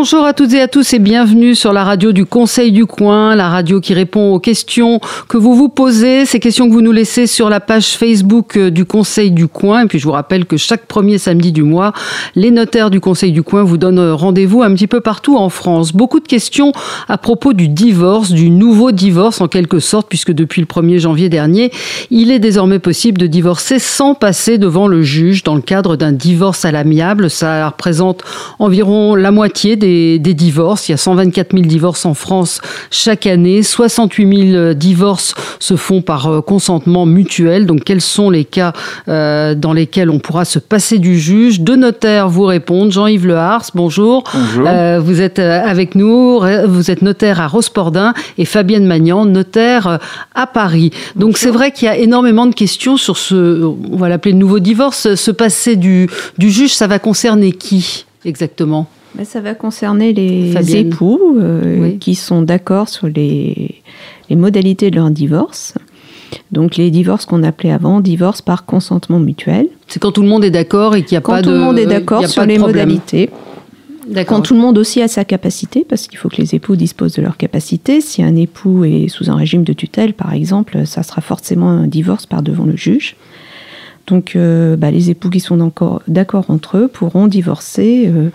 Bonjour à toutes et à tous et bienvenue sur la radio du Conseil du Coin, la radio qui répond aux questions que vous vous posez, ces questions que vous nous laissez sur la page Facebook euh, du Conseil du Coin. Et puis je vous rappelle que chaque premier samedi du mois, les notaires du Conseil du Coin vous donnent rendez-vous un petit peu partout en France. Beaucoup de questions à propos du divorce, du nouveau divorce en quelque sorte, puisque depuis le 1er janvier dernier, il est désormais possible de divorcer sans passer devant le juge dans le cadre d'un divorce à l'amiable. Ça représente environ la moitié des des, divorces. Il y a 124 000 divorces en France chaque année. 68 000 divorces se font par euh, consentement mutuel. Donc, quels sont les cas euh, dans lesquels on pourra se passer du juge? Deux notaires vous répondent. Jean-Yves Lehars, bonjour. Bonjour. Euh, vous êtes avec nous. Vous êtes notaire à Rospordin et Fabienne Magnan, notaire à Paris. Donc, c'est vrai qu'il y a énormément de questions sur ce, on va l'appeler le nouveau divorce. Se passer du, du juge, ça va concerner qui exactement? Ça va concerner les époux euh, qui sont d'accord sur les, modalités de leur divorce. Donc les divorces qu'on appelait avant, divorce par consentement mutuel. C'est quand tout le monde est d'accord et qu'il n'y a pas de... Quand tout le monde est d'accord sur les modalités. Quand tout le monde aussi a sa capacité, parce qu'il faut que les époux disposent de leur capacité. Si un époux est sous un régime de tutelle, par exemple, ça sera forcément un divorce par devant le juge. Donc euh, bah, les époux qui sont d'accord entre eux pourront divorcer. Euh,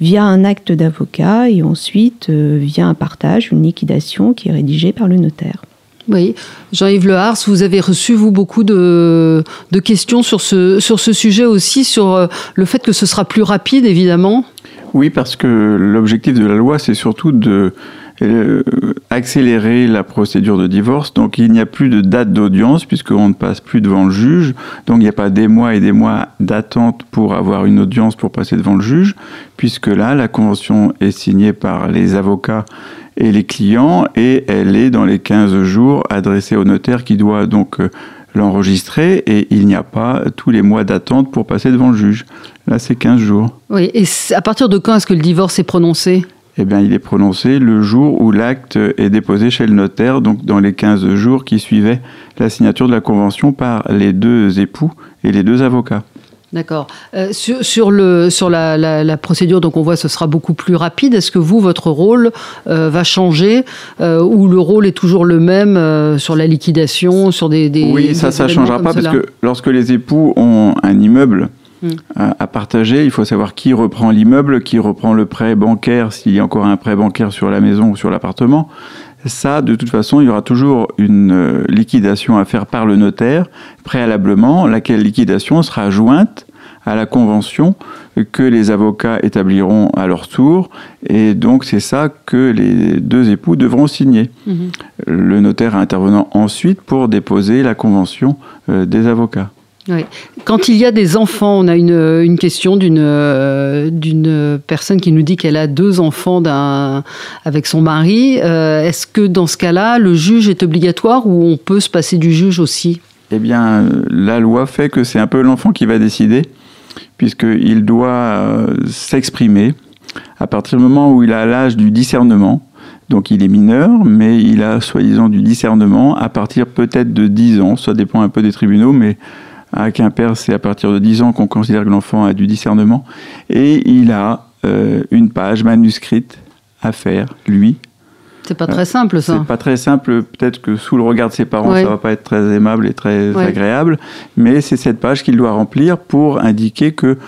via un acte d'avocat et ensuite euh, via un partage, une liquidation qui est rédigée par le notaire. Oui, Jean-Yves Lehars, vous avez reçu, vous, beaucoup de, questions sur ce, sur ce sujet aussi, sur euh, le fait que ce sera plus rapide, évidemment? Oui, parce que l'objectif de la loi, c'est surtout de euh, accélérer la procédure de divorce. Donc il n'y a plus de date d'audience puisqu'on ne passe plus devant le juge. Donc il n'y a pas des mois et des mois d'attente pour avoir une audience pour passer devant le juge, puisque là, la convention est signée par les avocats et les clients et elle est dans les 15 jours adressée au notaire qui doit donc euh, l'enregistrer et il n'y a pas tous les mois d'attente pour passer devant le juge. Là, c'est 15 jours. Oui, et à partir de quand est-ce que le divorce est prononcé? Eh bien, il est prononcé le jour où l'acte est déposé chez le notaire, donc dans les 15 jours qui suivaient la signature de la convention par les deux époux et les deux avocats. D'accord. Euh, sur, le, sur la, procédure, donc on voit que ce sera beaucoup plus rapide. Est-ce que vous, votre rôle euh, va changer euh, ou le rôle est toujours le même sur la liquidation, sur des... des oui, ça, ça ne changera pas parce que lorsque les époux ont un immeuble, à, partager. Il faut savoir qui reprend l'immeuble, qui reprend le prêt bancaire, s'il y a encore un prêt bancaire sur la maison ou sur l'appartement. Ça, de toute façon, il y aura toujours une euh, liquidation à faire par le notaire préalablement, laquelle liquidation sera jointe à la convention que les avocats établiront à leur tour. Et donc, c'est ça que les deux époux devront signer. Mhm. Le notaire intervenant ensuite pour déposer la convention euh, des avocats. Quand il y a des enfants, on a une, une question d'une euh, d'une personne qui nous dit qu'elle a deux enfants avec son mari. Euh, est-ce que dans ce cas-là, le juge est obligatoire ou on peut se passer du juge aussi? Eh bien, la loi fait que c'est un peu l'enfant qui va décider, puisqu'il doit euh, s'exprimer à partir du moment où il a l'âge du discernement. Donc il est mineur, mais il a soi-disant du discernement à partir peut-être de 10 ans, ça dépend un peu des tribunaux, mais à Quimper, c'est à partir de 10 ans qu'on considère que l'enfant a du discernement. Et il a euh, une page manuscrite à faire, lui. C'est pas très simple, ça. C'est pas très simple. Peut-être que sous le regard de ses parents, ça va pas être très aimable et très agréable. Mais c'est cette page qu'il doit remplir pour indiquer que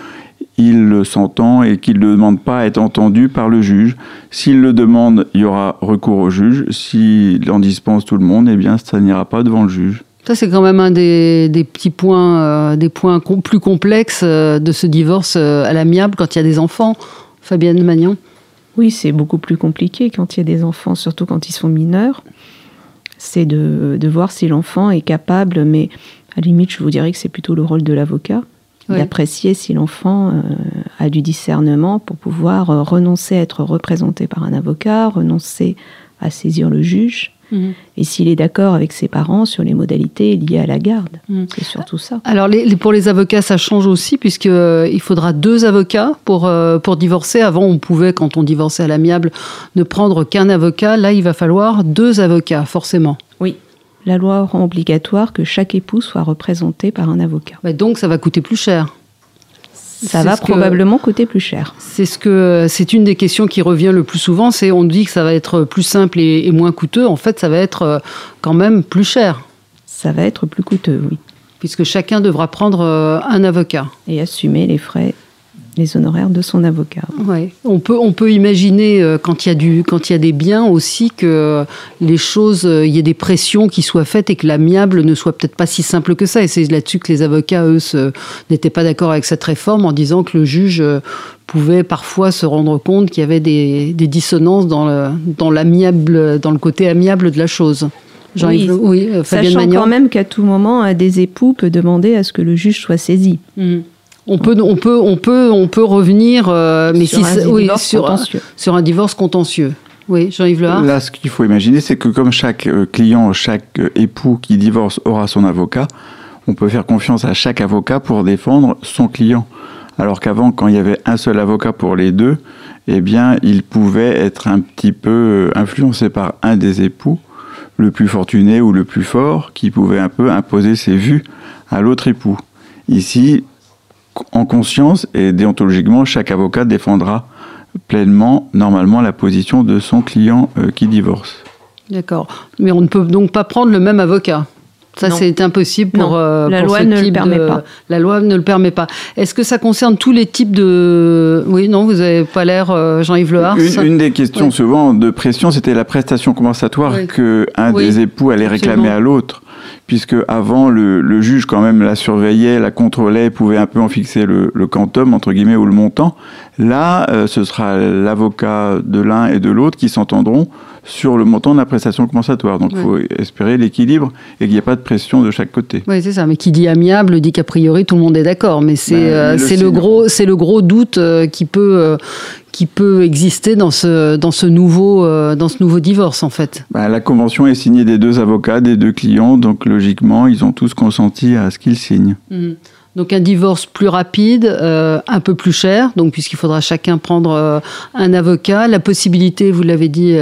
il s'entend et qu'il ne demande pas à être entendu par le juge. S'il le demande, il y aura recours au juge. S'il en dispense tout le monde, eh bien, ça n'ira pas devant le juge. Ça, c'est quand même un des, petits points, euh, des points plus complexes euh, de ce divorce euh, à l'amiable quand il y a des enfants. Fabienne Magnon Oui, c'est beaucoup plus compliqué quand il y a des enfants, surtout quand ils sont mineurs. C'est de, voir si l'enfant est capable, mais à la limite, je vous dirais que c'est plutôt le rôle de l'avocat, d'apprécier si l'enfant a du discernement pour pouvoir renoncer à être représenté par un avocat, renoncer à saisir le juge Et s'il est d'accord avec ses parents sur les modalités liées à la garde. C'est surtout ça. Alors pour les avocats, ça change aussi puisqu'il euh, faudra deux avocats pour, euh, pour divorcer. Avant, on pouvait, quand on divorçait à l'amiable, ne prendre qu'un avocat. Là, il va falloir deux avocats, forcément. Oui. La loi rend obligatoire que chaque époux soit représenté par un avocat. donc ça va coûter plus cher. Ça va probablement coûter plus cher. C'est ce que c'est une des questions qui revient le plus souvent. C'est on dit que ça va être plus simple et, moins coûteux. En fait, ça va être euh, quand même plus cher. Ça va être plus coûteux, oui. Puisque chacun devra prendre euh, un avocat et assumer les frais les honoraires de son avocat. Ouais. On, peut, on peut imaginer, euh, quand il y, a du, quand il y a des biens aussi, que les choses, euh, il y ait des pressions qui soient faites et que l'amiable ne soit peut-être pas si simple que ça. Et c'est là-dessus que les avocats, eux, n'étaient pas d'accord avec cette réforme en disant que le juge euh, pouvait parfois se rendre compte qu'il y avait des, des dissonances dans le, dans, l'amiable, dans le côté amiable de la chose. Oui, oui sachant quand même qu'à tout moment, un des époux peut demander à ce que le juge soit saisi. Mmh. On peut, on peut, on peut, on peut revenir, euh, mais sur, si un oui, sur, sur, un divorce contentieux. Oui, Jean-Yves Lehar. Là, ce qu'il faut imaginer, c'est que comme chaque euh, client, chaque euh, époux qui divorce aura son avocat, on peut faire confiance à chaque avocat pour défendre son client. Alors qu'avant, quand il y avait un seul avocat pour les deux, eh bien, il pouvait être un petit peu influencé par un des époux, le plus fortuné ou le plus fort, qui pouvait un peu imposer ses vues à l'autre époux. Ici, en conscience et déontologiquement, chaque avocat défendra pleinement, normalement, la position de son client euh, qui divorce. D'accord. Mais on ne peut donc pas prendre le même avocat. Ça, c'est impossible pour, euh, la loi ne le permet pas. La loi ne le permet pas. Est-ce que ça concerne tous les types de... Oui, non, vous n'avez pas l'air, euh, Jean-Yves Lehars. Une, une, des questions souvent de pression, c'était la prestation compensatoire que qu'un des époux allait réclamer à l'autre puisque avant le, juge quand même la surveillait, la contrôlait, pouvait un peu en fixer le, quantum entre guillemets ou le montant. Là, euh, ce sera l'avocat de l'un et de l'autre qui s'entendront sur le montant de la prestation compensatoire. Donc il faut espérer l'équilibre et qu'il n'y ait pas de pression de chaque côté. Oui, c'est ça. Mais qui dit amiable dit qu'a priori tout le monde est d'accord. Mais c'est ben, euh, le, gros, le gros doute euh, qui peut, qui peut exister dans ce, dans ce, nouveau, euh, dans ce nouveau divorce, en fait bah, La convention est signée des deux avocats, des deux clients, donc logiquement, ils ont tous consenti à ce qu'ils signent. Mmh. Donc un divorce plus rapide, euh, un peu plus cher, donc puisqu'il faudra chacun prendre euh, un avocat, la possibilité, vous l'avez dit,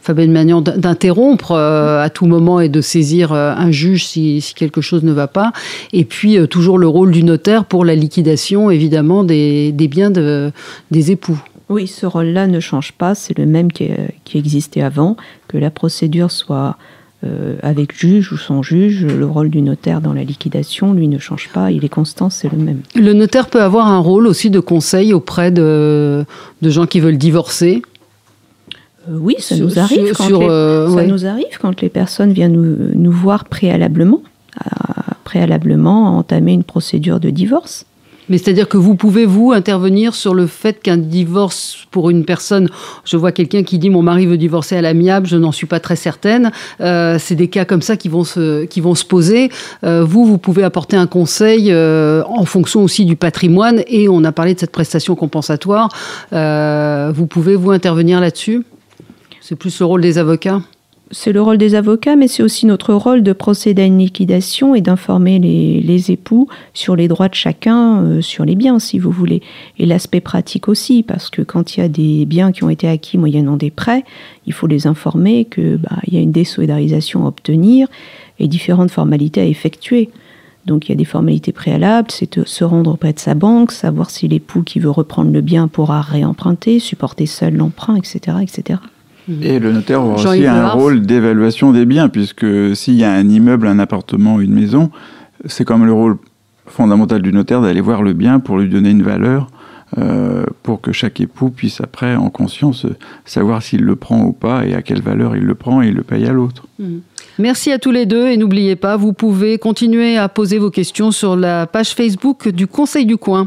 Fabienne Magnan, d'interrompre à tout moment et de saisir un juge si, si, quelque chose ne va pas, et puis toujours le rôle du notaire pour la liquidation, évidemment, des, des biens de, des époux. Oui, ce rôle-là ne change pas, c'est le même qui, existait avant, que la procédure soit euh, avec juge ou sans juge, le rôle du notaire dans la liquidation, lui, ne change pas, il est constant, c'est le même. Le notaire peut avoir un rôle aussi de conseil auprès de, gens qui veulent divorcer? Euh, oui, ça, nous arrive, quand les, euh, ça nous arrive quand les personnes viennent nous, nous voir préalablement, préalablement entamer une procédure de divorce. Mais c'est-à-dire que vous pouvez, vous, intervenir sur le fait qu'un divorce pour une personne, je vois quelqu'un qui dit mon mari veut divorcer à l'amiable, je n'en suis pas très certaine, euh, c'est des cas comme ça qui vont se, qui vont se poser. Euh, vous, vous pouvez apporter un conseil euh, en fonction aussi du patrimoine et on a parlé de cette prestation compensatoire. vous pouvez, vous, intervenir là-dessus? C'est plus le rôle des avocats? C'est le rôle des avocats, mais c'est aussi notre rôle de procéder à une liquidation et d'informer les, époux sur les droits de chacun, euh, sur les biens, si vous voulez. Et l'aspect pratique aussi, parce que quand il y a des biens qui ont été acquis moyennant des prêts, il faut les informer qu'il bah, y a une désolidarisation à obtenir et différentes formalités à effectuer. Donc il y a des formalités préalables, c'est se rendre auprès de sa banque, savoir si l'époux qui veut reprendre le bien pourra réemprunter, supporter seul l'emprunt, etc., etc. Et le notaire aura aussi un rôle d'évaluation des biens, puisque s'il y a un immeuble, un appartement, une maison, c'est comme le rôle fondamental du notaire d'aller voir le bien pour lui donner une valeur, euh, pour que chaque époux puisse après, en conscience, savoir s'il le prend ou pas et à quelle valeur il le prend et il le paye à l'autre. Mhm. Merci à tous les deux et n'oubliez pas, vous pouvez continuer à poser vos questions sur la page Facebook du Conseil du Coin.